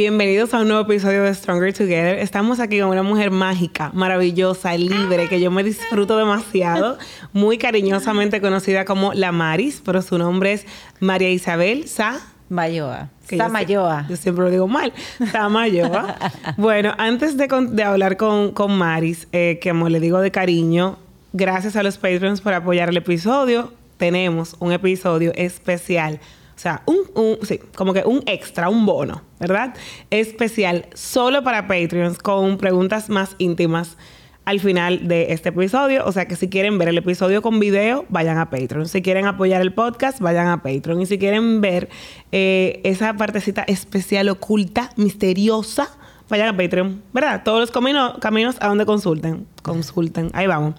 Bienvenidos a un nuevo episodio de Stronger Together. Estamos aquí con una mujer mágica, maravillosa, libre, que yo me disfruto demasiado, muy cariñosamente conocida como La Maris, pero su nombre es María Isabel Sa Mayoa. Samayoa. Yo, siempre lo digo mal. Samayoa. bueno, antes de, de hablar con, con Maris, eh, que como le digo de cariño, gracias a los Patreons por apoyar el episodio. Tenemos un episodio especial o sea, un, un, sí, como que un extra, un bono, ¿verdad? Especial solo para Patreons con preguntas más íntimas al final de este episodio. O sea que si quieren ver el episodio con video, vayan a Patreon. Si quieren apoyar el podcast, vayan a Patreon. Y si quieren ver eh, esa partecita especial, oculta, misteriosa, vayan a Patreon. ¿Verdad? Todos los caminos, caminos a donde consulten. Consulten. Ahí vamos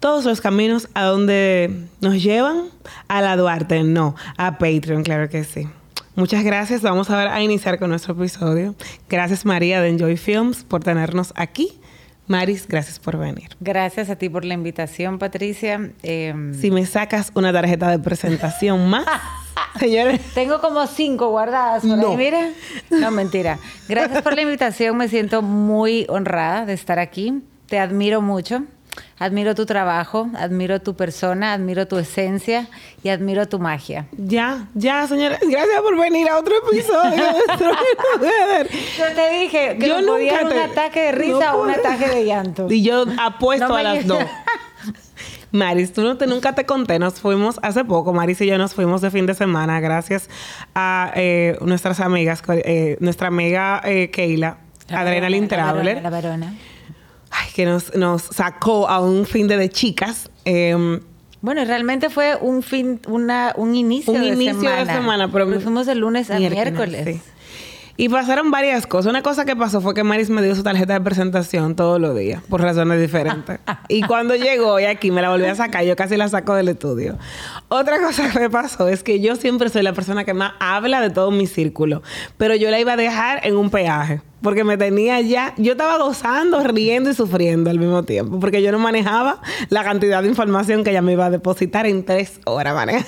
todos los caminos a donde nos llevan a la Duarte, no, a Patreon, claro que sí. Muchas gracias. Vamos a, a iniciar con nuestro episodio. Gracias María de Enjoy Films por tenernos aquí. Maris, gracias por venir. Gracias a ti por la invitación, Patricia. Em, si me sacas una tarjeta de presentación más, señores. Tengo como cinco guardadas por no. ahí, mira. No, mentira. Gracias por la invitación. Me siento muy honrada de estar aquí. Te admiro mucho. Admiro tu trabajo, admiro tu persona, admiro tu esencia y admiro tu magia. Ya, ya, señora. Gracias por venir a otro episodio Yo te dije que yo no podía un ataque de risa o un ataque de llanto. Y yo apuesto a las dos. Maris, tú no te, nunca te conté, nos fuimos hace poco, Maris y yo nos fuimos de fin de semana gracias a eh, nuestras amigas, eh, nuestra amiga eh, Keila, Adrenalin Traveler. La varona que nos, nos sacó a un fin de, de chicas. Eh, bueno, realmente fue un fin, una, un inicio, un de, inicio semana. de semana. Pero fuimos de lunes a miércoles. Sí. Y pasaron varias cosas. Una cosa que pasó fue que Maris me dio su tarjeta de presentación todos los días, por razones diferentes. y cuando llegó y aquí me la volví a sacar, yo casi la saco del estudio. Otra cosa que me pasó es que yo siempre soy la persona que más habla de todo mi círculo, pero yo la iba a dejar en un peaje. Porque me tenía ya, yo estaba gozando, riendo y sufriendo al mismo tiempo, porque yo no manejaba la cantidad de información que ella me iba a depositar en tres horas, manejar.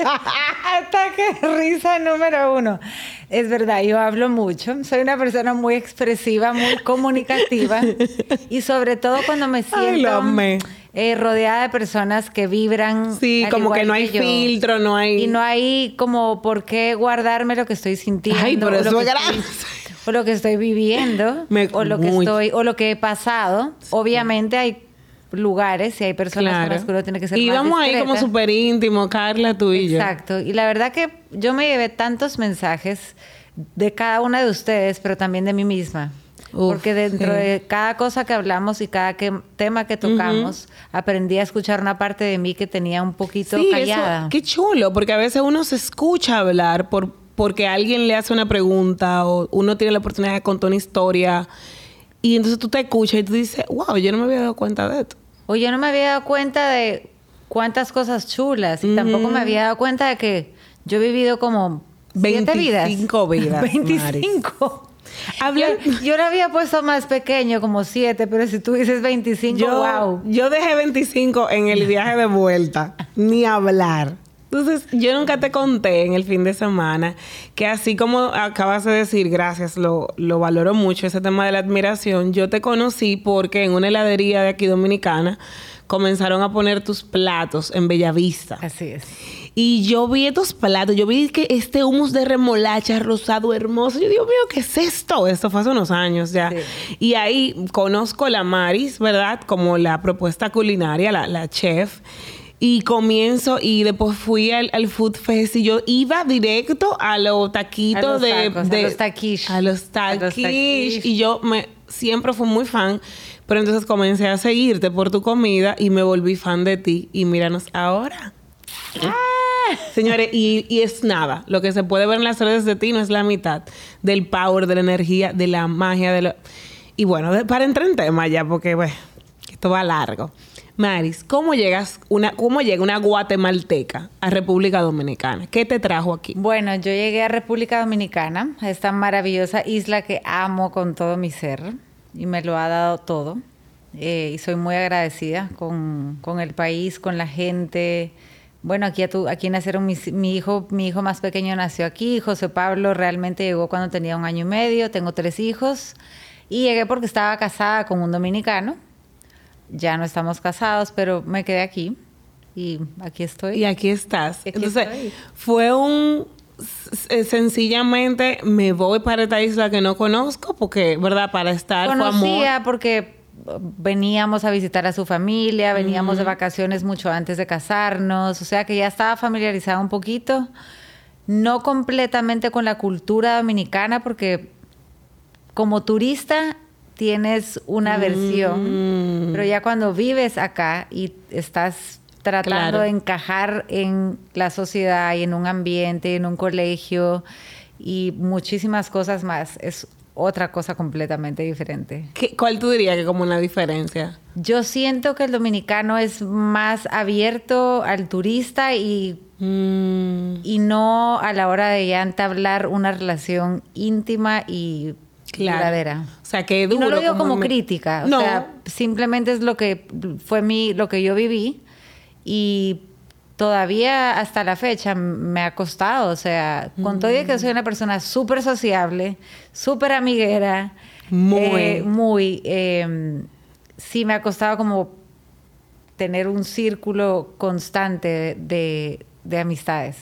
Ataque risa número uno. Es verdad, yo hablo mucho. Soy una persona muy expresiva, muy comunicativa. y sobre todo cuando me siento eh, rodeada de personas que vibran. Sí, como que no hay filtro, no hay. Y no hay como por qué guardarme lo que estoy sintiendo. Ay, eso. O lo que estoy viviendo, o lo que estoy, o lo que he pasado. Obviamente hay lugares y hay personas con las que uno tiene que ser y vamos ahí como súper íntimo, Carla, tú y yo. Exacto. Y la verdad que yo me llevé tantos mensajes de cada una de ustedes, pero también de mí misma. Porque dentro de cada cosa que hablamos y cada que, tema que tocamos, aprendí a escuchar una parte de mí que tenía un poquito callada. qué chulo, porque a veces uno se escucha hablar por, porque alguien le hace una pregunta o uno tiene la oportunidad de contar una historia y entonces tú te escuchas y tú dices, wow, yo no me había dado cuenta de esto. O yo no me había dado cuenta de cuántas cosas chulas y tampoco me había dado cuenta de que yo he vivido como 25 vidas. 25. Yo, yo, lo había puesto más pequeño, como 7, pero si tú dices 25, yo, wow. Yo dejé 25 en el viaje de vuelta, ni hablar. Entonces, yo nunca te conté en el fin de semana que así como acabas de decir, gracias, lo, lo valoro mucho, ese tema de la admiración, yo te conocí porque en una heladería de aquí dominicana comenzaron a poner tus platos en Bellavista. Así es. Y yo vi estos platos, yo vi que este humus de remolacha rosado hermoso. Yo digo, mío, ¿qué es esto? Esto fue hace unos años ya. Sí. Y ahí conozco la Maris, ¿verdad? Como la propuesta culinaria, la, la chef. Y comienzo y después fui al, al, Food Fest y yo iba directo a los taquitos a los de, tacos, de, A los taquish. A los taquish. Y yo me, siempre fui muy fan. Pero entonces comencé a seguirte por tu comida y me volví fan de ti. Y míranos ahora. ¡Ah! Señores, y, y, es nada. Lo que se puede ver en las redes de ti no es la mitad del power, de la energía, de la magia, de lo... Y bueno, de, para entrar en tema ya, porque bueno, esto va largo. Maris, ¿cómo llegas una, cómo llega una guatemalteca a República Dominicana? ¿Qué te trajo aquí? Bueno, yo llegué a República Dominicana, a esta maravillosa isla que amo con todo mi ser y me lo ha dado todo. Eh, y soy muy agradecida con, con, el país, con la gente, bueno, aquí, aquí nacieron mi hijo, mi hijo más pequeño nació aquí, José Pablo realmente llegó cuando tenía un año y medio, tengo tres hijos y llegué porque estaba casada con un dominicano. Ya no estamos casados, pero me quedé aquí y aquí estoy. Y aquí estás. Entonces, fue un eh, sencillamente me voy para esta isla que no conozco porque, ¿verdad? Para estar Conocía porque veníamos a visitar a su familia, veníamos de vacaciones mucho antes de casarnos, o sea que ya estaba familiarizada un poquito, no completamente con la cultura dominicana porque como turista tienes una versión, mm. pero ya cuando vives acá y estás tratando de encajar en la sociedad y en un ambiente, en un colegio y muchísimas cosas más, es otra cosa completamente diferente. ¿Cuál tú dirías que como una diferencia? Yo siento que el dominicano es más abierto al turista y, mm. y no a la hora de ya entablar una relación íntima y verdadera. O sea, que duro, y no lo digo como, crítica, o sea, simplemente es lo que fue mi lo que yo viví y todavía hasta la fecha me ha costado, o sea, con todo y que soy una persona súper sociable, súper amiguera, muy, eh, muy em, sí me ha costado como tener un círculo constante de, de amistades.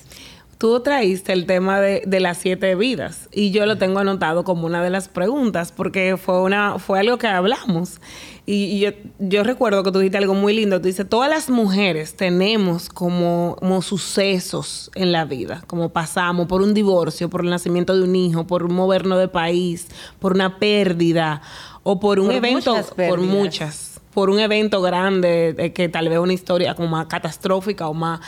Tú traíste el tema de, de, las siete vidas y yo lo tengo anotado como una de las preguntas porque fue, una, fue algo que hablamos. Y, yo, yo, recuerdo que tú dijiste algo muy lindo. Tú dices, todas las mujeres tenemos como, como sucesos en la vida, como pasamos por un divorcio, por el nacimiento de un hijo, por movernos de país, por una pérdida o por un evento, por muchas, por un evento grande, que tal vez una historia como más catastrófica o más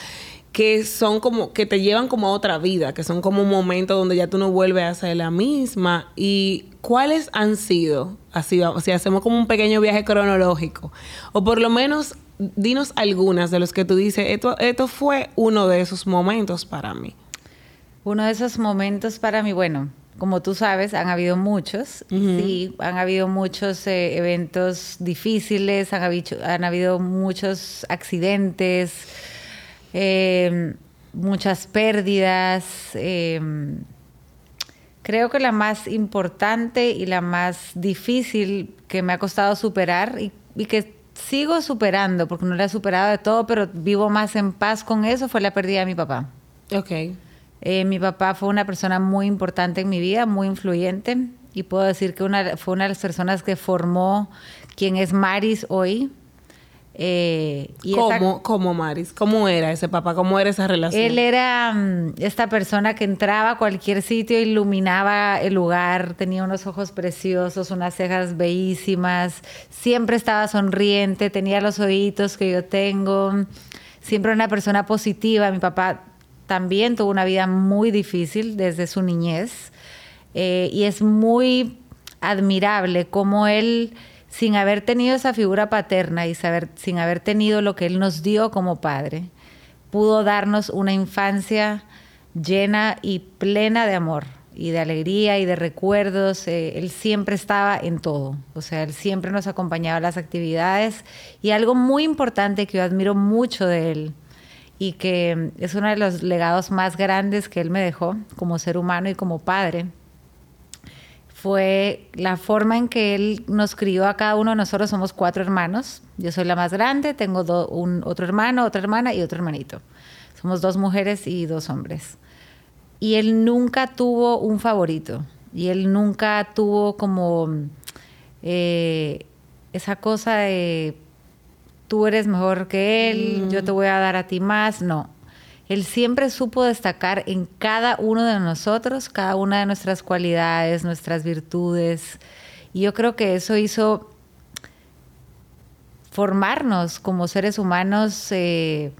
que son como, que te llevan como a otra vida, que son como un momento donde ya tú no vuelves a ser la misma. ¿Y cuáles han sido, así, si hacemos como un pequeño viaje cronológico, o por lo menos dinos algunas de los que tú dices, esto, esto fue uno de esos momentos para mí? Uno de esos momentos para mí, bueno, como tú sabes, han habido muchos, sí, han habido muchos eh, eventos difíciles, han habido, han habido muchos accidentes, Em, muchas pérdidas. Em, creo que la más importante y la más difícil que me ha costado superar y, que sigo superando, porque no la he superado de todo, pero vivo más en paz con eso, fue la pérdida de mi papá. Ok. Eh, mi papá fue una persona muy importante en mi vida, muy influyente, y puedo decir que una, fue una de las personas que formó quien es Maris hoy. Eh, ¿Cómo, Maris? ¿Cómo era ese papá? ¿Cómo era esa relación? Él era mm, esta persona que entraba a cualquier sitio, iluminaba el lugar, tenía unos ojos preciosos, unas cejas bellísimas, siempre estaba sonriente, tenía los oídos que yo tengo, siempre una persona positiva. Mi papá también tuvo una vida muy difícil desde su niñez eh, y es muy admirable cómo él sin haber tenido esa figura paterna y saber, sin haber tenido lo que Él nos dio como Padre, pudo darnos una infancia llena y plena de amor y de alegría y de recuerdos. Eh, él siempre estaba en todo, o sea, Él siempre nos acompañaba a las actividades y algo muy importante que yo admiro mucho de Él y que es uno de los legados más grandes que Él me dejó como ser humano y como padre fue la forma en que él nos crió a cada uno de nosotros. Somos cuatro hermanos. Yo soy la más grande, tengo un, otro hermano, otra hermana y otro hermanito. Somos dos mujeres y dos hombres. Y él nunca tuvo un favorito. Y él nunca tuvo como eh, esa cosa de tú eres mejor que él, yo te voy a dar a ti más. No, él siempre supo destacar en cada uno de nosotros, cada una de nuestras cualidades, nuestras virtudes. Y yo creo que eso hizo formarnos como seres humanos eh,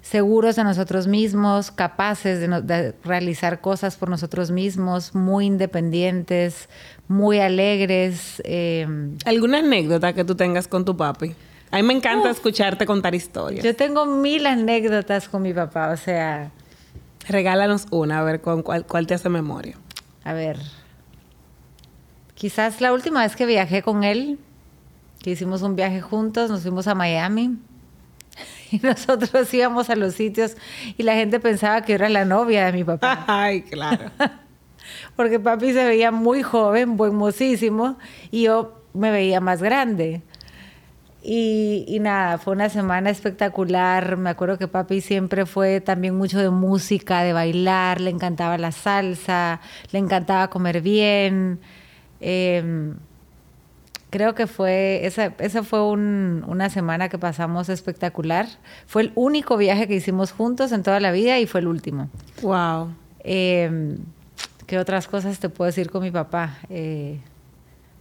seguros de nosotros mismos, capaces de, realizar cosas por nosotros mismos, muy independientes, muy alegres. Eh. ¿Alguna anécdota que tú tengas con tu papi? A mí me encanta escucharte contar historias. Yo tengo mil anécdotas con mi papá, o sea... Regálanos una, a ver con cuál, cuál te hace memoria. A ver. Quizás la última vez que viajé con él, que hicimos un viaje juntos, nos fuimos a Miami. Y nosotros íbamos a los sitios y la gente pensaba que yo era la novia de mi papá. Ay, claro. Porque papi se veía muy joven, buen mocísimo, y yo me veía más grande. Y, y, nada, fue una semana espectacular. Me acuerdo que papi siempre fue también mucho de música, de bailar, le encantaba la salsa, le encantaba comer bien. Eh, creo que fue, esa, esa fue un, una semana que pasamos espectacular. Fue el único viaje que hicimos juntos en toda la vida y fue el último. Wow. Eh, ¿Qué otras cosas te puedo decir con mi papá? Eh,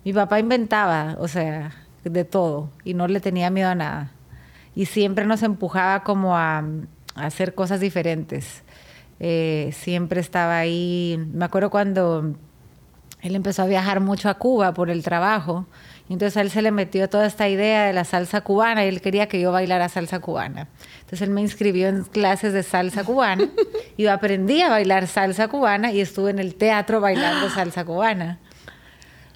mi papá inventaba, o sea, de todo y no le tenía miedo a nada. Y siempre nos empujaba como a, a hacer cosas diferentes. Eh, siempre estaba ahí. Me acuerdo cuando él empezó a viajar mucho a Cuba por el trabajo. Y entonces a él se le metió toda esta idea de la salsa cubana y él quería que yo bailara salsa cubana. Entonces él me inscribió en clases de salsa cubana y yo aprendí a bailar salsa cubana y estuve en el teatro bailando salsa cubana.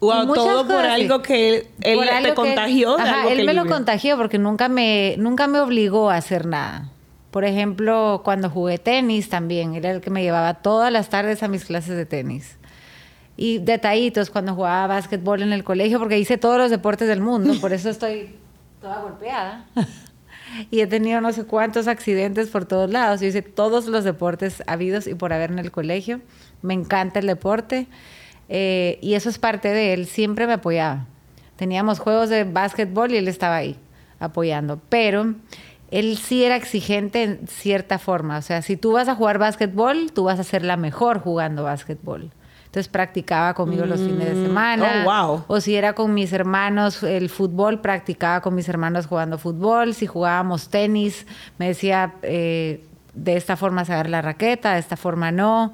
Wow, todo por algo que él, él te contagió. Él, ajá, él me lo contagió porque nunca me, nunca me obligó a hacer nada. Por ejemplo, cuando jugué tenis también, era el que me llevaba todas las tardes a mis clases de tenis. Y detallitos cuando jugaba básquetbol en el colegio, porque hice todos los deportes del mundo, por eso estoy toda golpeada. y he tenido no sé cuántos accidentes por todos lados. Yo hice todos los deportes habidos y por haber en el colegio. Me encanta el deporte. Eh, y eso es parte de él, siempre me apoyaba. Teníamos juegos de básquetbol y él estaba ahí apoyando, pero él sí era exigente en cierta forma. O sea, si tú vas a jugar básquetbol, tú vas a ser la mejor jugando básquetbol. Entonces practicaba conmigo mm. los fines de semana. Oh, wow. O si era con mis hermanos el fútbol, practicaba con mis hermanos jugando fútbol. Si jugábamos tenis, me decía, eh, de esta forma saber la raqueta, de esta forma no.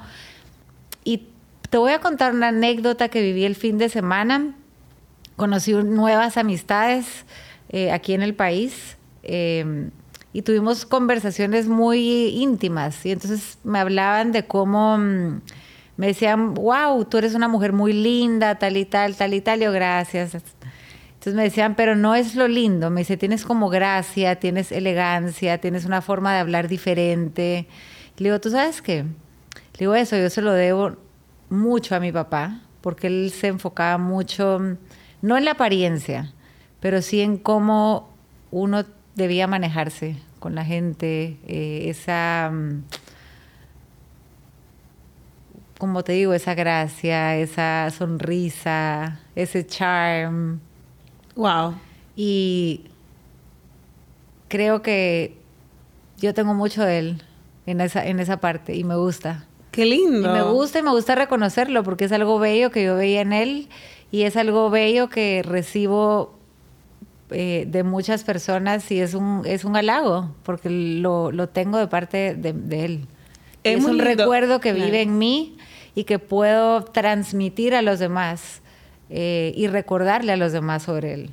Y te voy a contar una anécdota que viví el fin de semana. Conocí nuevas amistades eh, aquí en el país eh, y tuvimos conversaciones muy íntimas. Y entonces me hablaban de cómo mm, me decían, wow, tú eres una mujer muy linda, tal y tal, tal y tal. Yo, gracias. Entonces me decían, pero no es lo lindo. Me dice, tienes como gracia, tienes elegancia, tienes una forma de hablar diferente. Le digo, ¿tú sabes qué? Le digo, eso yo se lo debo mucho a mi papá, porque él se enfocaba mucho, no en la apariencia, pero sí en cómo uno debía manejarse con la gente, eh, esa, mm, como te digo, esa gracia, esa sonrisa, ese charm. Wow. Y creo que yo tengo mucho de él en esa, en esa parte y me gusta. Qué lindo. Y me gusta y me gusta reconocerlo porque es algo bello que yo veía en él y es algo bello que recibo eh, de muchas personas y es un, es un halago porque lo, lo tengo de parte de, de él. Es, es un lindo. recuerdo que vive en mí y que puedo transmitir a los demás eh, y recordarle a los demás sobre él.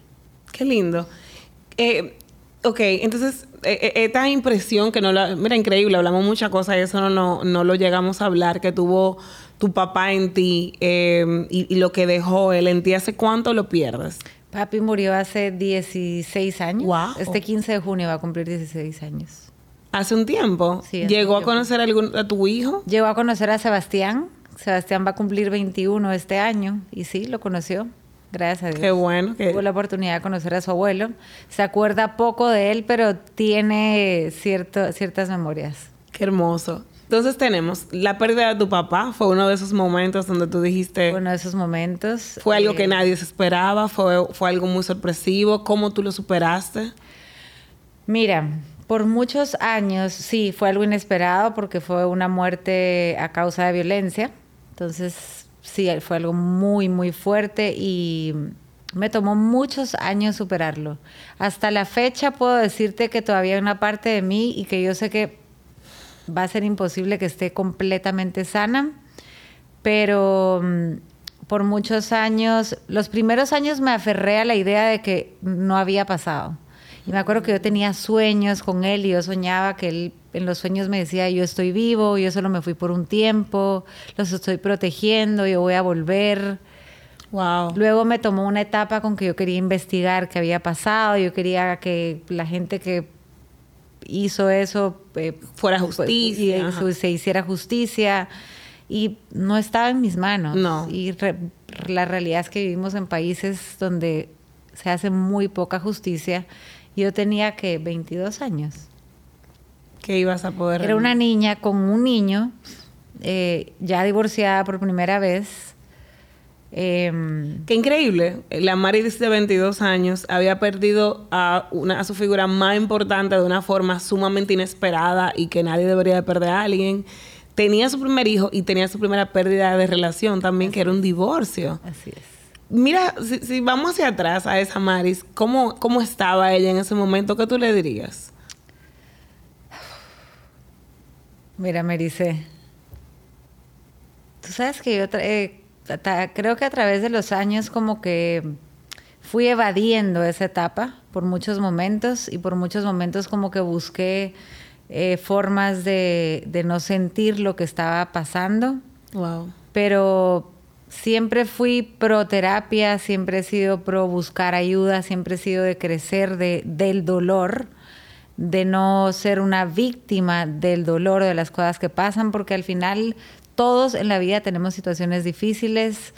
Qué lindo. Eh, ok, entonces esta impresión que no la... Mira, increíble, hablamos muchas cosas y eso no, no, no, lo llegamos a hablar, que tuvo tu papá en ti eh, y, y, lo que dejó él en ti, ¿hace cuánto lo pierdes? Papi murió hace 16 años. Wow. Este 15 de junio va a cumplir 16 años. ¿Hace un tiempo? Sí, ¿Llegó a conocer a, algún, a tu hijo? Llegó a conocer a Sebastián. Sebastián va a cumplir 21 este año y sí, lo conoció. Gracias a Dios. Qué bueno. Que... Tuvo la oportunidad de conocer a su abuelo. Se acuerda poco de él, pero tiene cierto, ciertas memorias. Qué hermoso. Entonces tenemos la pérdida de tu papá. Fue uno de esos momentos donde tú dijiste. Fue uno de esos momentos. Fue algo eh, que nadie se esperaba. Fue, fue algo muy sorpresivo. ¿Cómo tú lo superaste? Mira, por muchos años sí fue algo inesperado porque fue una muerte a causa de violencia. Entonces sí, fue algo muy, muy fuerte y me tomó muchos años superarlo. Hasta la fecha puedo decirte que todavía hay una parte de mí y que yo sé que va a ser imposible que esté completamente sana, pero mm, por muchos años, los primeros años me aferré a la idea de que no había pasado. Y me acuerdo que yo tenía sueños con él y yo soñaba que él en los sueños me decía, yo estoy vivo, yo solo me fui por un tiempo, los estoy protegiendo, yo voy a volver. Wow. Luego me tomó una etapa con que yo quería investigar qué había pasado, yo quería que la gente que hizo eso. Eh, Fuera justicia. Y se hiciera justicia. Y no estaba en mis manos. No. Y la realidad es que vivimos en países donde se hace muy poca justicia. Yo tenía que 22 años. ¿Qué ibas a poder? Era una niña con un niño, eh, ya divorciada por primera vez. Em, Qué increíble. La Maris de 22 años había perdido a, una, a su figura más importante de una forma sumamente inesperada y que nadie debería de perder a alguien. Tenía su primer hijo y tenía su primera pérdida de relación también, que era un divorcio. Así es. Mira, si, vamos hacia atrás a esa Maris, ¿cómo, ¿cómo estaba ella en ese momento? ¿Qué tú le dirías? Mira, Merice, tú sabes que yo eh, creo que a través de los años como que fui evadiendo esa etapa por muchos momentos y por muchos momentos como que busqué eh, formas de, de, no sentir lo que estaba pasando. Wow. Pero siempre fui pro terapia, siempre he sido pro buscar ayuda, siempre he sido de crecer de, del dolor, de no ser una víctima del dolor o de las cosas que pasan, porque al final todos en la vida tenemos situaciones difíciles,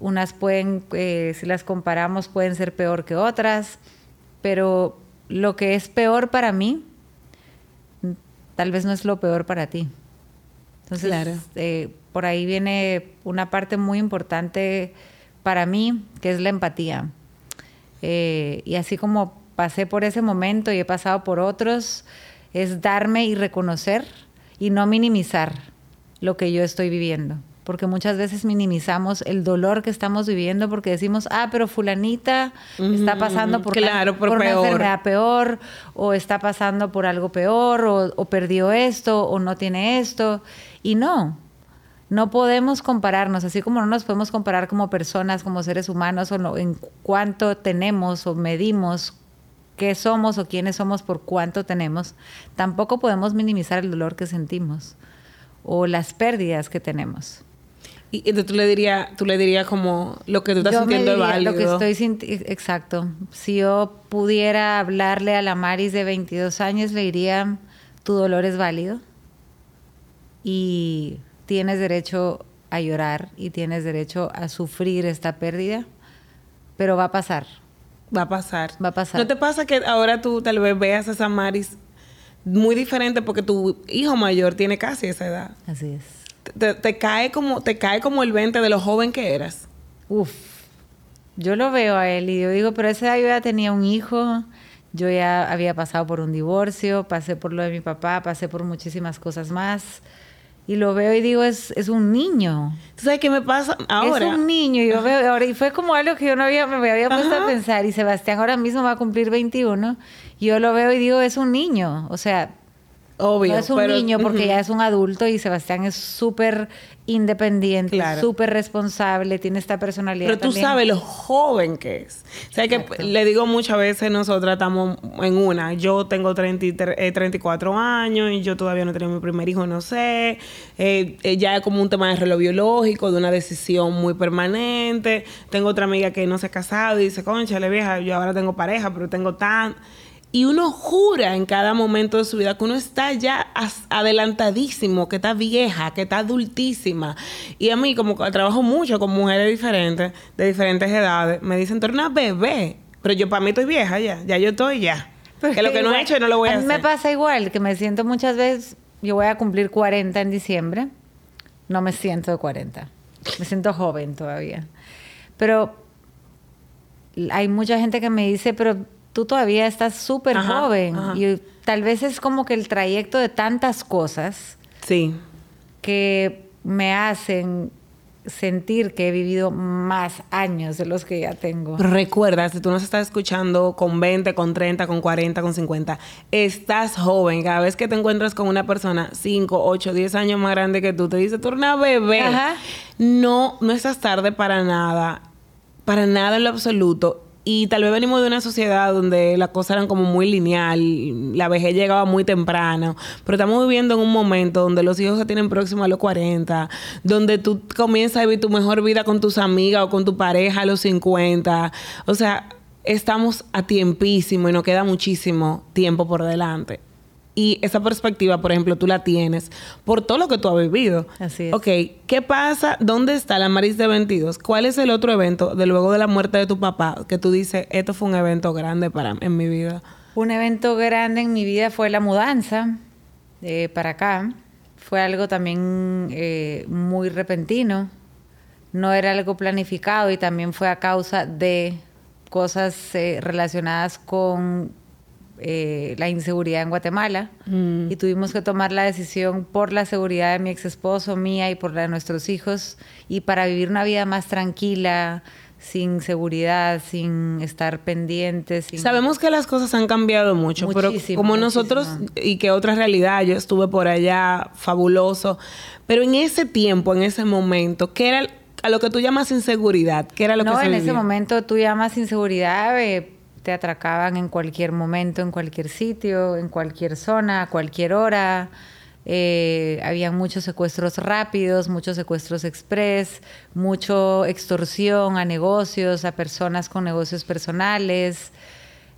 unas pueden, eh, si las comparamos, pueden ser peor que otras, pero lo que es peor para mí, tal vez no es lo peor para ti. Entonces, claro. eh, por ahí viene una parte muy importante para mí, que es la empatía. Eh, y así como pasé por ese momento y he pasado por otros, es darme y reconocer y no minimizar lo que yo estoy viviendo. Porque muchas veces minimizamos el dolor que estamos viviendo porque decimos, ah, pero fulanita está pasando por, por, una enfermedad peor, o está pasando por algo peor, o perdió esto, o no tiene esto. Y no, no podemos compararnos, así como no nos podemos comparar como personas, como seres humanos, o en cuánto tenemos o medimos qué somos o quiénes somos por cuánto tenemos, tampoco podemos minimizar el dolor que sentimos o las pérdidas que tenemos. Y entonces tú le dirías, tú le dirías como lo que tú estás sintiendo es válido. Lo que estoy exacto. Si yo pudiera hablarle a la Maris de 22 años, le diría, tu dolor es válido. Y tienes derecho a llorar y tienes derecho a sufrir esta pérdida, pero va a pasar. Va a pasar. Va a pasar. ¿No te pasa que ahora tú tal vez veas a esa Maris muy diferente porque tu hijo mayor tiene casi esa edad? Así es. Te, cae, como, te cae como el 20 de lo joven que eras. Uf. Yo lo veo a él y yo digo, pero esa edad yo ya tenía un hijo, yo ya había pasado por un divorcio, pasé por lo de mi papá, pasé por muchísimas cosas más y lo veo y digo, es, es un niño. ¿Tú sabes qué me pasa ahora? Es un niño. Y yo veo ahora, y fue como algo que yo no había, me había puesto a pensar. Y Sebastián ahora mismo va a cumplir 21. Y yo lo veo y digo, es un niño. O sea, Obvio. No es un niño porque ya es un adulto y Sebastián es súper independiente, súper responsable, tiene esta personalidad. Pero tú sabes lo joven que es. O sea, que le digo muchas veces, nosotras estamos en una. Yo tengo 34 eh, años y yo todavía no tengo mi primer hijo, no sé. Eh, eh, ya es como un tema de reloj biológico, de una decisión muy permanente. Tengo otra amiga que no se ha casado y dice, concha, le vieja, yo ahora tengo pareja, pero tengo tan y uno jura en cada momento de su vida que uno está ya adelantadísimo, que está vieja, que está adultísima. Y a mí, como trabajo mucho con mujeres diferentes, de diferentes edades, me dicen, tú eres una bebé. Pero yo para mí estoy vieja ya, ya yo estoy ya. que lo que no he hecho no lo voy a, a mí me pasa igual, que me siento muchas veces, yo voy a cumplir 40 en diciembre, no me siento de 40, me siento joven todavía. Pero hay mucha gente que me dice, pero tú todavía estás súper joven y tal vez es como que el trayecto de tantas cosas sí. que me hacen sentir que he vivido más años de los que ya tengo. Recuerda, si tú nos estás escuchando con 20, con 30, con 40, con 50, estás joven. Cada vez que te encuentras con una persona 5, 8, 10 años más grande que tú, te dice, tú eres una bebé. No, no estás tarde para nada. Para nada en lo absoluto y tal vez venimos de una sociedad donde las cosas eran como muy lineal, la vejez llegaba muy temprano, pero estamos viviendo en un momento donde los hijos se tienen próximos a los 40, donde tú comienzas a vivir tu mejor vida con tus amigas o con tu pareja a los 50. O sea, estamos a tiempísimo y nos queda muchísimo tiempo por delante. Y esa perspectiva, por ejemplo, tú la tienes por todo lo que tú has vivido. Así es. Ok, ¿qué pasa? ¿Dónde está la Maris de 22? ¿Cuál es el otro evento de luego de la muerte de tu papá que tú dices, esto fue un evento grande para en mi vida? Un evento grande en mi vida fue la mudanza eh, para acá. Fue algo también eh, muy repentino. No era algo planificado y también fue a causa de cosas eh, relacionadas con eh, la inseguridad en Guatemala Mm. y tuvimos que tomar la decisión por la seguridad de mi ex esposo, mía y por la de nuestros hijos y para vivir una vida más tranquila, sin seguridad, sin estar pendientes. sin- Sabemos que las cosas han cambiado mucho, pero como nosotros muchísimo. y que otra realidad, yo estuve por allá, fabuloso, pero en ese tiempo, en ese momento, ¿qué era a lo que tú llamas inseguridad? ¿Qué era lo no, que se en ese momento tú llamas inseguridad, eh, te atracaban en cualquier momento, en cualquier sitio, en cualquier zona, a cualquier hora. Eh, habían muchos secuestros rápidos, muchos secuestros express, mucho extorsión a negocios, a personas con negocios personales.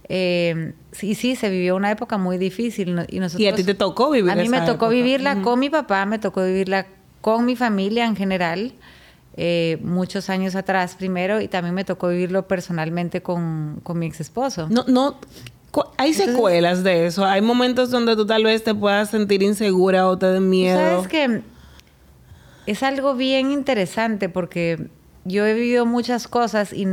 Eh, sí, sí, se vivió una época muy difícil. Y, nosotros, Y a ti te tocó vivir A mí me tocó época. vivirla con mi papá, me tocó vivirla con mi familia en general, eh, muchos años atrás primero, y también me tocó vivirlo personalmente con, con mi ex esposo. No, no, hay secuelas de eso. Hay momentos donde tú tal vez te puedas sentir insegura o te den miedo. Sabes que es algo bien interesante porque yo he vivido muchas cosas y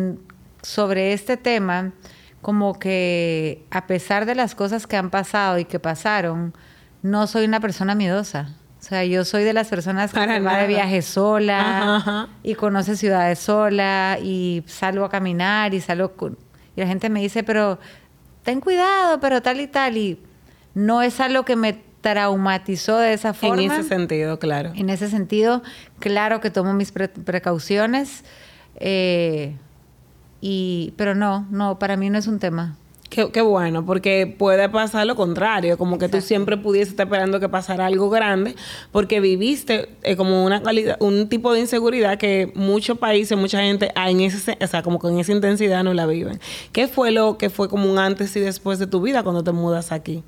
sobre este tema, como que a pesar de las cosas que han pasado y que pasaron, no soy una persona miedosa. O sea, yo soy de las personas que Para se va de viaje sola Ajá, ajá. y conoce ciudades sola y salgo a caminar y salgo con... Y la gente me dice, pero ten cuidado, pero tal y tal. Y no es algo que me traumatizó de esa forma. en ese sentido, claro. En ese sentido, claro que tomo mis pre- precauciones, eh, y, pero no, no, para mí no es un tema. Qué, qué bueno, porque puede pasar lo contrario, como que tú siempre pudieses estar esperando que pasara algo grande, porque viviste eh, como una calidad, un tipo de inseguridad que muchos países, mucha gente, ah, en ese, se- o sea, como con esa intensidad no la viven. ¿Qué fue lo que fue como un antes y después de tu vida cuando te mudas aquí?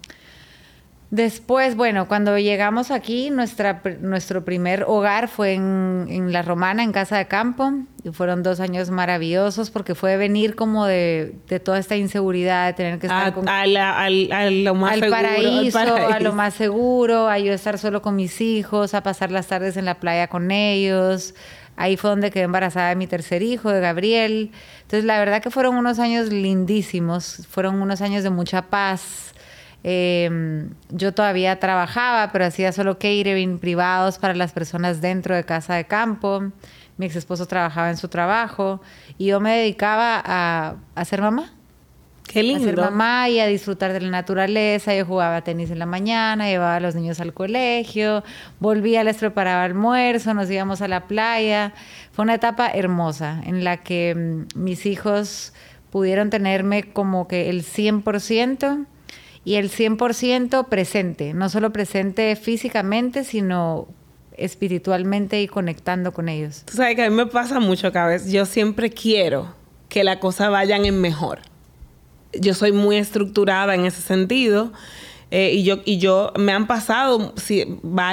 Después, bueno, cuando llegamos aquí, nuestra, nuestro primer hogar fue en, en La Romana, en Casa de Campo, y fueron dos años maravillosos porque fue venir como de, de toda esta inseguridad, de tener que estar A, con a la- a lo más al seguro, paraíso, al a paraíso. lo más seguro, a yo estar solo con mis hijos, a pasar las tardes en la playa con ellos. Ahí fue donde quedé embarazada de mi tercer hijo, de Gabriel. Entonces, la verdad que fueron unos años lindísimos, fueron unos años de mucha paz. Eh, yo todavía trabajaba, pero hacía solo catering privados para las personas dentro de casa de campo. Mi ex esposo trabajaba en su trabajo y yo me dedicaba a, a ser mamá Qué a ser lindo. mamá y a disfrutar de la naturaleza. Yo jugaba tenis en la mañana, llevaba a los niños al colegio, volvía, les preparaba almuerzo, nos íbamos a la playa. Fue una etapa hermosa en la que mm, mis hijos pudieron tenerme como que el 100% y el 100% presente, no solo presente físicamente, sino espiritualmente y conectando con ellos. Tú sabes que a mí me pasa mucho cada vez. Yo siempre quiero que las cosas vayan en mejor. Yo soy muy estructurada en ese sentido. eh, y yo, y yo me han pasado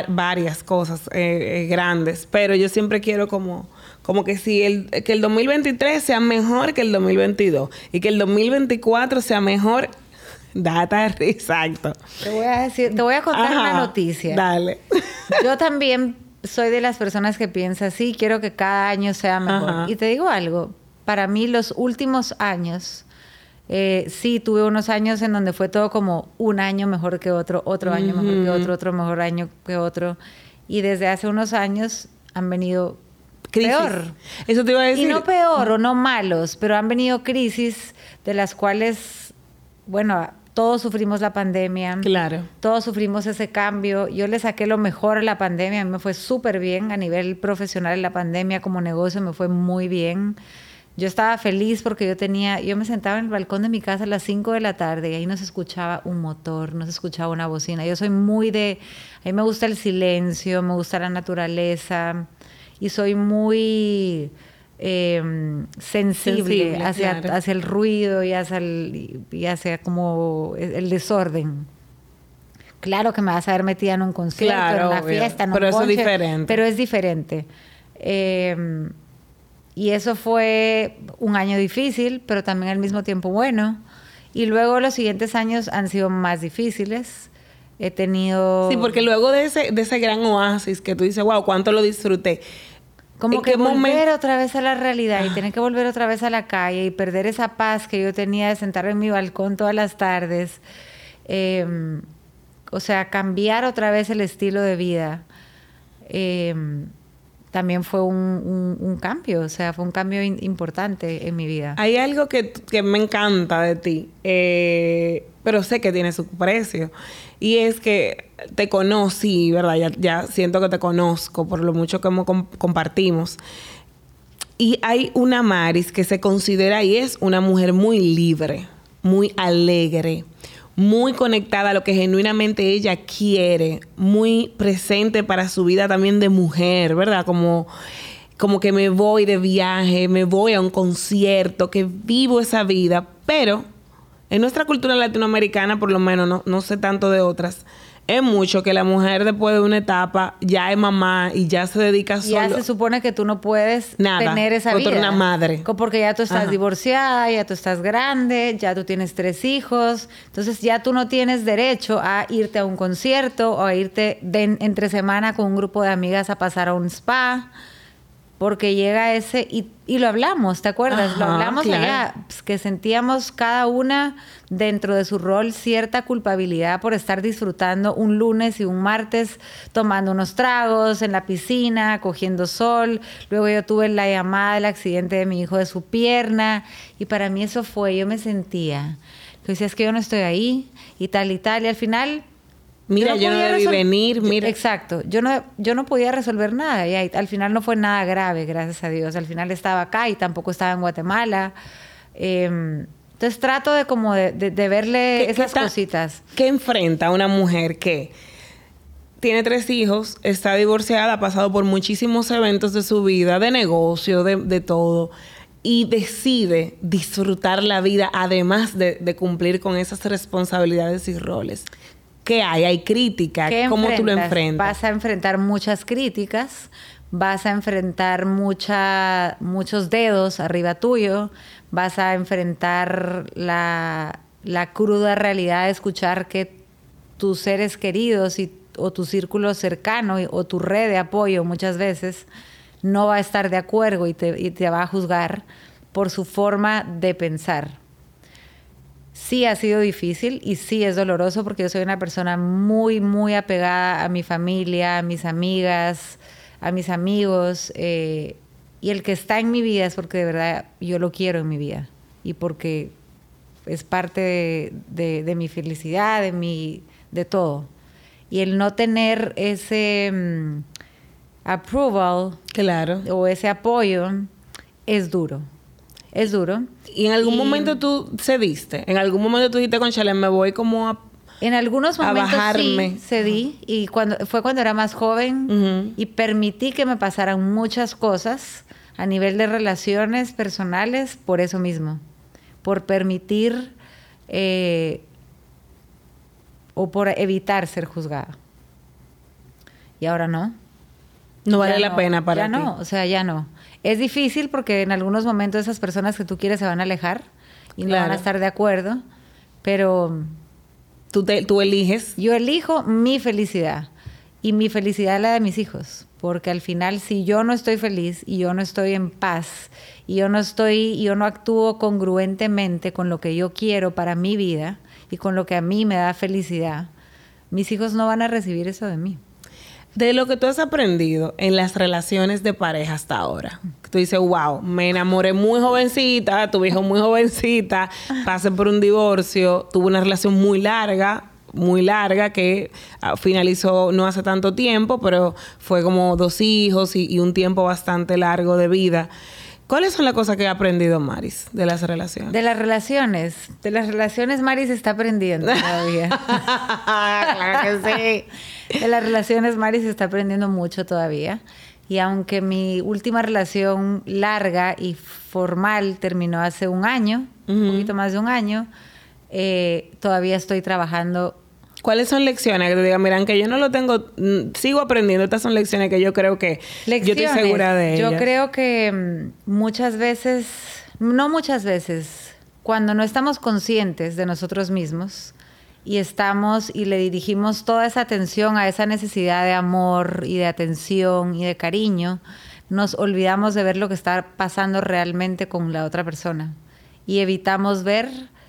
varias cosas eh, eh, grandes, pero yo siempre quiero como, como que si el, que el 2023 sea mejor que el 2022 y que el 2024 sea mejor. Data exacto. Te voy a decir, te voy a contar Ajá, una noticia. Dale. Yo también soy de las personas que piensa así, quiero que cada año sea mejor. Ajá. Y te digo algo, para mí los últimos años, eh, sí, tuve unos años en donde fue todo como un año mejor que otro, otro año mejor que otro, otro mejor año que otro. Y desde hace unos años han venido Crisis. peor. Eso te iba a decir. Y no peor o no malos, pero han venido crisis de las cuales, bueno, todos sufrimos la pandemia. Claro. Todos sufrimos ese cambio. Yo le saqué lo mejor a la pandemia. A mí me fue súper bien a nivel profesional en la pandemia. Como negocio me fue muy bien. Yo estaba feliz porque yo tenía, yo me sentaba en el balcón de mi casa a las 5 de la tarde y ahí no se escuchaba un motor, no se escuchaba una bocina. Yo soy muy de, a mí me gusta el silencio, me gusta la naturaleza y soy muy eh, sensible, Sensible, hacia, claro. hacia el ruido y hacia, el, y hacia como el desorden. Claro que me vas a ver metida en un concierto, en una fiesta, en un Pero eso es diferente. Pero es diferente. Eh, y eso fue un año difícil, pero también al mismo tiempo bueno. Y luego los siguientes años han sido más difíciles. He tenido... Sí, porque luego de ese, de ese gran oasis que tú dices, wow, cuánto lo disfruté. Como que volver otra vez a la realidad y tener que volver otra vez a la calle y perder esa paz que yo tenía de sentarme en mi balcón todas las tardes. Em, o sea, cambiar otra vez el estilo de vida. Em, también fue un, cambio, o sea, fue un cambio importante en mi vida. Hay algo que, me encanta de ti, eh, pero sé que tiene su precio, y es que te conocí, ¿verdad? Ya, siento que te conozco por lo mucho que compartimos. Y hay una Maris que se considera y es una mujer muy libre, muy alegre, muy conectada a lo que genuinamente ella quiere, muy presente para su vida también de mujer, ¿verdad? Como, como que me voy de viaje, me voy a un concierto, que vivo esa vida, pero en nuestra cultura latinoamericana, por lo menos, no, no sé tanto de otras, es mucho que la mujer después de una etapa ya es mamá y ya se dedica solo. Ya se supone que tú no puedes tener esa vida. una madre. Porque ya tú estás divorciada, ya tú estás grande, ya tú tienes tres hijos. Entonces ya tú no tienes derecho a irte a un concierto o a irte entre semana con un grupo de amigas a pasar a un spa porque llega ese, y, lo hablamos, ¿te acuerdas? lo hablamos allá, pues, que sentíamos cada una dentro de su rol cierta culpabilidad por estar disfrutando un lunes y un martes tomando unos tragos en la piscina, cogiendo sol. Luego yo tuve la llamada del accidente de mi hijo de su pierna, y para mí eso fue, yo me sentía, que decía, es que yo no estoy ahí, y tal y tal, y al final Mira, yo no, debí venir, mira. Exacto, yo no, yo no podía resolver nada y al final no fue nada grave, gracias a Dios. Al final estaba acá y tampoco estaba en Guatemala. Em, entonces trato de como de, verle esas cositas. ¿Qué enfrenta una mujer que tiene tres hijos, está divorciada, ha pasado por muchísimos eventos de su vida, de negocio, de, todo, y decide disfrutar la vida además de, de cumplir con esas responsabilidades y roles? ¿Qué hay? ¿Hay crítica? ¿Cómo tú lo enfrentas? Vas a enfrentar muchas críticas, vas a enfrentar mucha, muchos dedos arriba tuyo, vas a enfrentar la, cruda realidad de escuchar que tus seres queridos y, o tu círculo cercano o tu red de apoyo muchas veces no va a estar de acuerdo y te, y te va a juzgar por su forma de pensar sí ha sido difícil y sí es doloroso porque yo soy una persona muy, muy apegada a mi familia, a mis amigas, a mis amigos. Eh, y el que está en mi vida es porque de verdad yo lo quiero en mi vida y porque es parte de, mi felicidad, de, mi, de todo. Y el no tener ese mm, approval claro. o ese apoyo es duro es duro. ¿Y en algún momento tú cediste? ¿En algún momento tú dijiste, con Chale, me voy como a en algunos momentos sí cedí y cuando fue cuando era más joven y permití que me pasaran muchas cosas a nivel de relaciones personales por eso mismo, por permitir eh, o por evitar ser juzgada. Y ahora no. No vale la pena para ya no, o sea, ya no. Es difícil porque en algunos momentos esas personas que tú quieres se van a alejar y no van a estar de acuerdo, pero... Tú, tú eliges. Yo elijo mi felicidad y mi felicidad es la de mis hijos, porque al final si yo no estoy feliz y yo no estoy en paz y yo no estoy, yo no actúo congruentemente con lo que yo quiero para mi vida y con lo que a mí me da felicidad, mis hijos no van a recibir eso de mí de lo que tú has aprendido en las relaciones de pareja hasta ahora. Tú dices, wow, me enamoré muy jovencita, tuve hijo muy jovencita, pasé por un divorcio, tuve una relación muy larga, muy larga que ah, finalizó no hace tanto tiempo, pero fue como dos hijos y un tiempo bastante largo de vida. ¿Cuáles son las cosas que ha aprendido Maris de las relaciones? De las relaciones. De las relaciones Maris está aprendiendo todavía. claro que sí. De las relaciones Maris está aprendiendo mucho todavía. Y aunque mi última relación larga y formal terminó hace un año, un poquito más de un año, eh, todavía estoy trabajando ¿Cuáles son lecciones que te digan, miran, que yo no lo tengo, mm, sigo aprendiendo, estas son lecciones que yo creo que yo estoy segura de ellas? Yo creo que mm, muchas veces, no muchas veces, cuando no estamos conscientes de nosotros mismos y estamos y le dirigimos toda esa atención a esa necesidad de amor y de atención y de cariño, nos olvidamos de ver lo que está pasando realmente con la otra persona y evitamos ver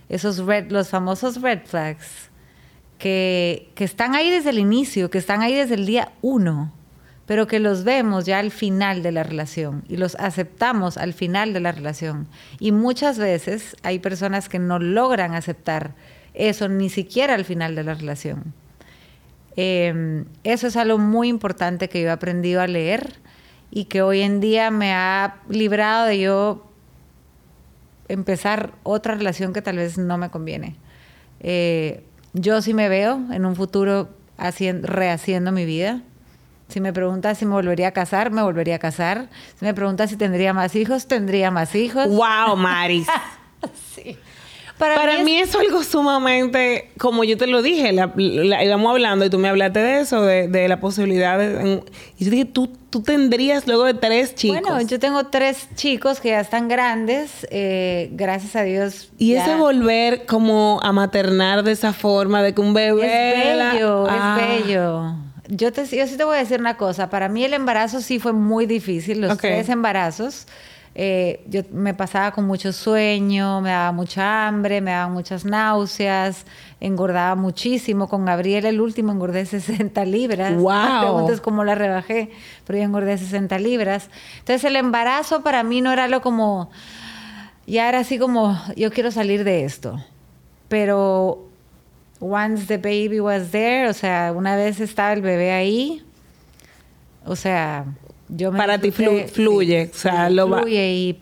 esos red, los famosos red flags que, que están ahí desde el inicio, que están ahí desde el día uno, pero que los vemos ya al final de la relación y los aceptamos al final de la relación. Y muchas veces hay personas que no logran aceptar eso ni siquiera al final de la relación. Em, eso es algo muy importante que yo he aprendido a leer y que hoy en día me ha librado de yo empezar otra relación que tal vez no me conviene. Eh, yo sí me veo en un futuro haciendo, rehaciendo mi vida. Si me preguntas si me volvería a casar, me volvería a casar. Si me preguntas si tendría más hijos, tendría más hijos. ¡Wow, Maris! sí. Para, mí, es... algo sumamente, como yo te lo dije, la, íbamos hablando y tú me hablaste de eso, de, la posibilidad de... y yo dije, tú, tú tendrías luego de tres chicos. Bueno, yo tengo tres chicos que ya están grandes, eh, gracias a Dios. Y ese volver como a maternar de esa forma, de que un bebé... Es bello, es ah. bello. Yo, te, yo sí te voy a decir una cosa, para mí el embarazo sí fue muy difícil, los tres embarazos. Eh, yo me pasaba con mucho sueño, me daba mucha hambre, me daban muchas náuseas, engordaba muchísimo. Con Gabriel, el último, engordé 60 libras. ¡Wow! preguntas cómo la rebajé, pero yo engordé 60 libras. Entonces, el embarazo para mí no era lo como. Ya era así como, yo quiero salir de esto. Pero once the baby was there, o sea, una vez estaba el bebé ahí, o sea, para ti fluye, o sea, lo va. Fluye y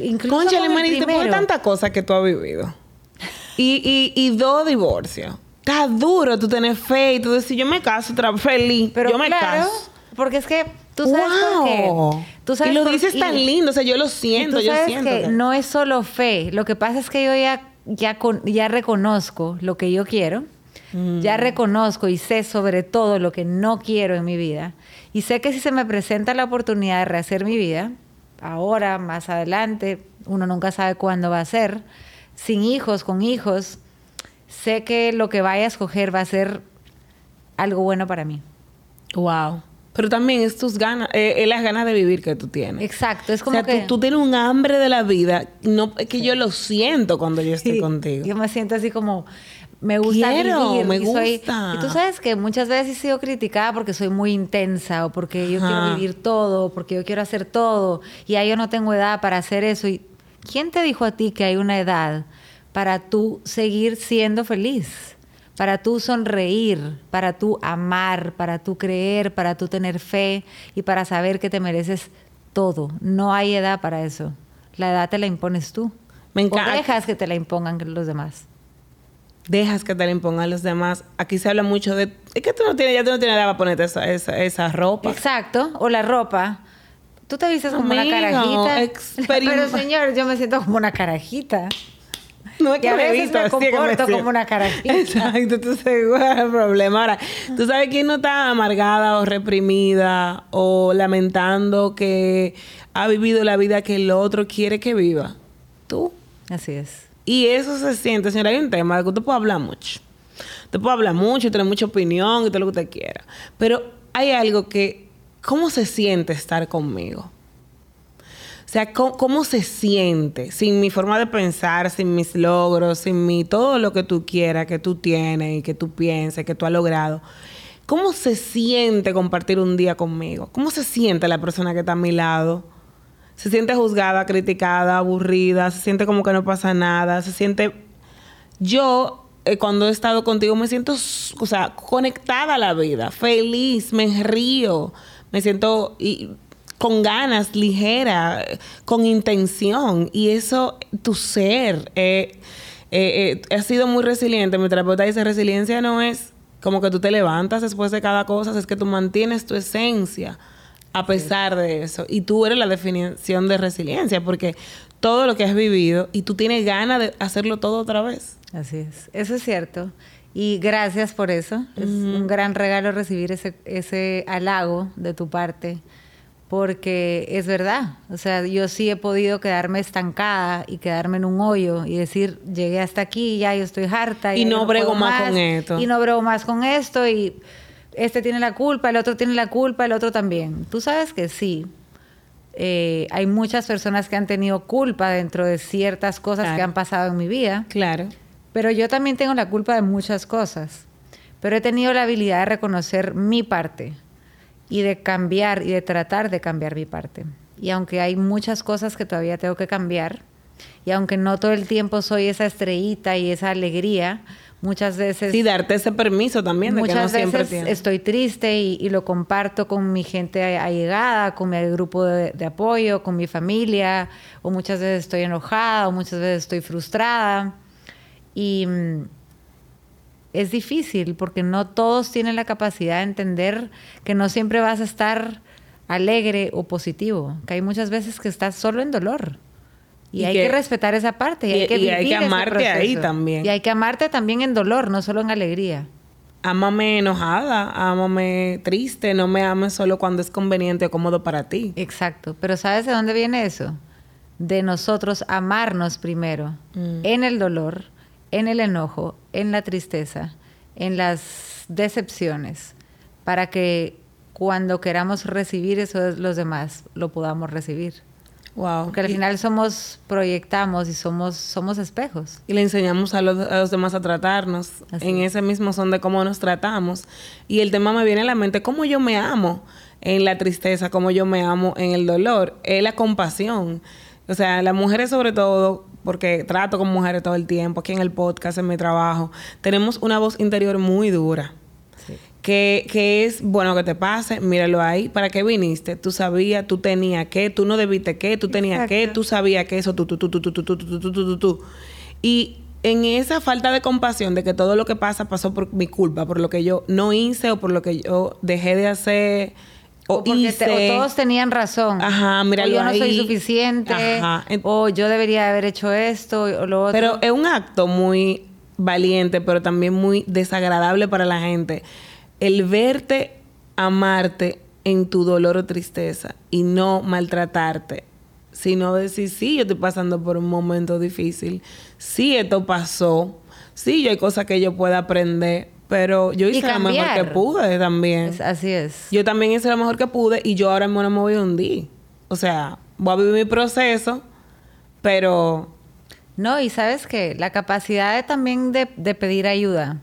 incluso Concha, te por tanta cosa que tú has vivido. Y, y, y dos divorcios. Está duro tú tener fe y tú decir, yo me caso feliz. Pero yo me caso. Porque es que tú sabes por qué. Tú sabes y lo dices tan lindo, o sea, yo lo siento, yo siento. Que, no es solo fe. Lo que pasa es que yo ya, ya, ya reconozco lo que yo quiero. Ya mm. reconozco y sé sobre todo lo que no quiero en mi vida. Y sé que si se me presenta la oportunidad de rehacer mi vida, ahora, más adelante, uno nunca sabe cuándo va a ser, sin hijos, con hijos, sé que lo que vaya a escoger va a ser algo bueno para mí. Wow. Pero también es tus ganas, eh, es las ganas de vivir que tú tienes. Exacto, es como o sea, Tú, tienes un hambre de la vida, no es que yo lo siento cuando yo estoy contigo. Yo me siento así como me gusta vivir. Me y gusta. y tú sabes que muchas veces he sido criticada porque soy muy intensa o porque yo quiero vivir todo, porque yo quiero hacer todo y ahí yo no tengo edad para hacer eso. ¿Y quién te dijo a ti que hay una edad para tú seguir siendo feliz? Para tú sonreír, para tú amar, para tú creer, para tú tener fe y para saber que te mereces todo. No hay edad para eso. La edad te la impones tú. Me encanta. O dejas que te la impongan los demás dejas que te la impongan los demás. Aquí se habla mucho de... Es que tú no tienes, ya tú no tienes nada para ponerte esa, esa, ropa. Exacto. O la ropa. Tú te vistes como una carajita. Pero señor, yo me siento como una carajita. No es que me, visto, me comporto como una carajita. Exacto, tú sabes cuál es el problema. Ahora, tú sabes quién no está amargada o reprimida o lamentando que ha vivido la vida que el otro quiere que viva. Tú. Así es. Y eso se siente, señora, hay un tema de que usted puede hablar mucho. Usted puede hablar mucho, tener mucha opinión y todo lo que usted quiera. Pero hay algo que, ¿cómo se siente estar conmigo? O sea, ¿cómo, se siente sin mi forma de pensar, sin mis logros, sin mi todo lo que tú quieras, que tú tienes y que tú pienses, que tú has logrado? ¿Cómo se siente compartir un día conmigo? ¿Cómo se siente la persona que está a mi lado? Se siente juzgada, criticada, aburrida, se siente como que no pasa nada, se siente... Yo, eh, cuando he estado contigo, me siento, o sea, conectada a la vida, feliz, me río, me siento con ganas, ligera, con intención. Y eso, tu ser, eh, eh, ha sido muy resiliente. Mi terapeuta dice, resiliencia no es como que tú te levantas después de cada cosa, es que tú mantienes tu esencia a pesar de eso. Y tú eres la definición de resiliencia, porque todo lo que has vivido y tú tienes ganas de hacerlo todo otra vez. Así es, eso es cierto. Y gracias por eso. Es un gran regalo recibir ese, ese halago de tu parte. Porque es verdad. O sea, yo sí he podido quedarme estancada y quedarme en un hoyo y decir, llegué hasta aquí, ya yo estoy harta. Y no brego puedo más con esto. Y no brego más con esto. Y este tiene la culpa, el otro tiene la culpa, el otro también. Tú sabes que sí. Eh, hay muchas personas que han tenido culpa dentro de ciertas cosas Claro. que han pasado en mi vida. Claro. Pero yo también tengo la culpa de muchas cosas. Pero he tenido la habilidad de reconocer mi parte y de cambiar y de tratar de cambiar mi parte. Y aunque hay muchas cosas que todavía tengo que cambiar, y aunque no todo el tiempo soy esa estrellita y esa alegría, muchas veces... Sí, darte ese permiso también de que no Muchas siempre veces tienes. estoy triste y, y lo comparto con mi gente allegada, con mi grupo de, de apoyo, con mi familia, o muchas veces estoy enojada, o muchas veces estoy frustrada. Y mm, es difícil porque no todos tienen la capacidad de entender que no siempre vas a estar alegre o positivo, que hay muchas veces que estás solo en dolor. Y, Y hay que- que, respetar esa parte y, y- hay que y hay que vivir ese amarte ahí también. Y hay que amarte también en dolor, no solo en alegría. Ámame enojada, ámame triste, no me ames solo cuando es conveniente o cómodo para ti. Exacto. Pero ¿sabes de dónde viene eso? De nosotros amarnos primero, Mm. en el dolor, en el enojo, en la tristeza, en las decepciones, para que cuando queramos recibir eso de los demás, lo podamos recibir. Wow. Porque al y, final somos, proyectamos y somos, somos espejos. y le enseñamos a los, a los demás a tratarnos Así en es. ese mismo son de cómo nos tratamos. Y el tema me viene a la mente, cómo yo me amo en la tristeza, cómo yo me amo en el dolor, es la compasión. O sea, las mujeres sobre todo, porque trato con mujeres todo el tiempo, aquí en el podcast, en mi trabajo, tenemos una voz interior muy dura. Que, que es bueno que te pase, míralo ahí. ¿Para qué viniste? Tú sabías, tú tenías que, tú no debiste que, tú tenías que, tú sabías que eso, tú, tú, tú, tú, tú, tú, tú, tú, tú, tú, tú. Y en esa falta de compasión de que todo lo que pasa pasó por mi culpa, por lo que yo no hice o por lo que yo dejé de hacer o, O, porque hice. te- o todos tenían razón. Ajá, míralo o yo no soy suficiente. Ajá. O yo debería haber hecho esto o lo otro. Pero es un acto muy valiente, pero también muy desagradable para la gente. El verte amarte en tu dolor o tristeza y no maltratarte, sino decir, sí, yo estoy pasando por un momento difícil, sí, esto pasó, sí, yo hay cosas que yo pueda aprender, pero yo hice lo mejor que pude también. Es- así es. Yo también hice lo mejor que pude y yo ahora mismo no me voy a hundir. O sea, voy a vivir mi proceso, pero No, y sabes que la capacidad de, también de, de pedir ayuda.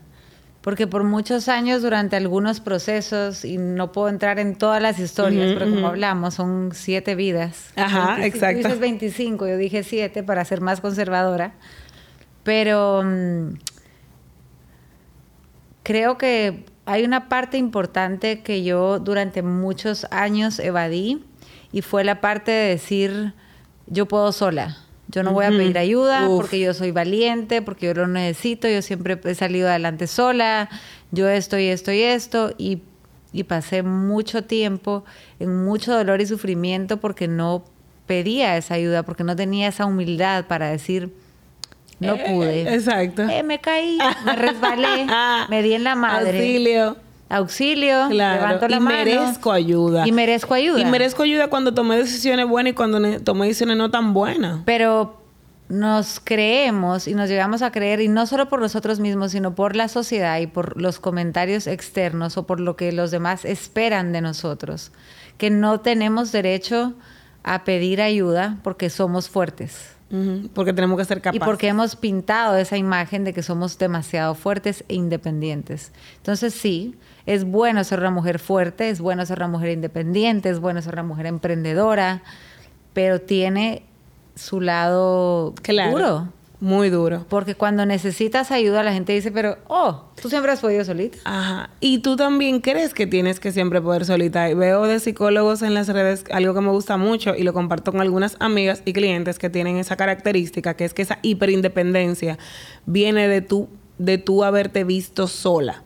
Porque por muchos años, durante algunos procesos, y no puedo entrar en todas las historias, pero como hablamos, son siete vidas. Ajá, 25, exacto. Tú dices 25, yo dije siete para ser más conservadora. Pero mm, creo que hay una parte importante que yo durante muchos años evadí y fue la parte de decir, yo puedo sola. Yo no voy a pedir ayuda Uf. porque yo soy valiente, porque yo lo necesito, yo siempre he salido adelante sola, yo esto y esto y esto, y, y pasé mucho tiempo en mucho dolor y sufrimiento porque no pedía esa ayuda, porque no tenía esa humildad para decir, no Eh, pude. exacto. Eh, me caí, me resbalé, me di en la madre. Auxilio. Auxilio, Claro. levanto la y mano. merezco ayuda. Y merezco ayuda. Y merezco ayuda cuando tomé decisiones buenas y cuando tomé decisiones no tan buenas. Pero nos creemos y nos llegamos a creer, y no solo por nosotros mismos, sino por la sociedad y por los comentarios externos o por lo que los demás esperan de nosotros, que no tenemos derecho a pedir ayuda porque somos fuertes. Porque tenemos que ser Y capaces. porque hemos pintado esa imagen de que somos demasiado fuertes e independientes. Entonces sí, es bueno ser una mujer fuerte, es bueno ser una mujer independiente, es bueno ser una mujer emprendedora, pero tiene su lado Claro. duro. Muy duro. Porque cuando necesitas ayuda, la gente dice, pero, oh, tú siempre has podido solita. Ajá. Y tú también crees que tienes que siempre poder solita. Y veo de psicólogos en las redes algo que me gusta mucho y lo comparto con algunas amigas y clientes que tienen esa característica, que es que esa hiperindependencia viene de tú, de tú haberte visto sola.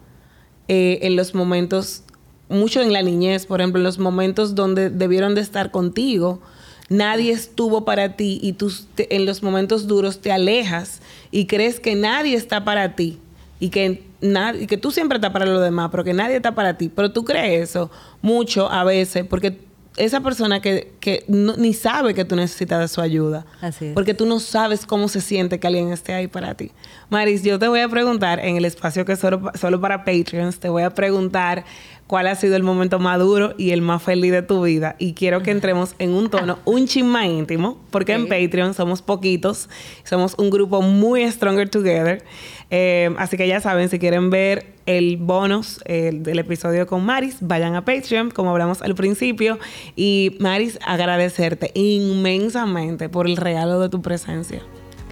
Eh, en los momentos, mucho en la niñez, por ejemplo, en los momentos donde debieron de estar contigo, nadie estuvo para ti y tú en los momentos duros te alejas y crees que nadie está para ti y que nadie, que tú siempre estás para los demás, pero que nadie está para ti. Pero tú crees eso mucho a veces porque esa persona que, que ni sabe que tú necesitas de su ayuda. Así es. Porque tú no sabes cómo se siente que alguien esté ahí para ti. Maris, yo te voy a preguntar en el espacio que es solo, solo para Patreons, te voy a preguntar cuál ha sido el momento más duro y el más feliz de tu vida. Y quiero que entremos en un tono un chin más íntimo, porque en Patreon somos poquitos, somos un grupo muy Stronger Together. Eh, así que ya saben, si quieren ver el bonus del episodio con Maris, vayan a Patreon, como hablamos al principio. Y Maris, agradecerte inmensamente por el regalo de tu presencia.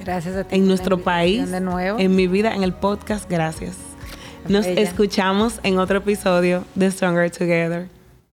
Gracias a ti. En nuestro país, de nuevo. en mi vida, en el podcast, gracias. Nos escuchamos en otro episodio de Stronger Together.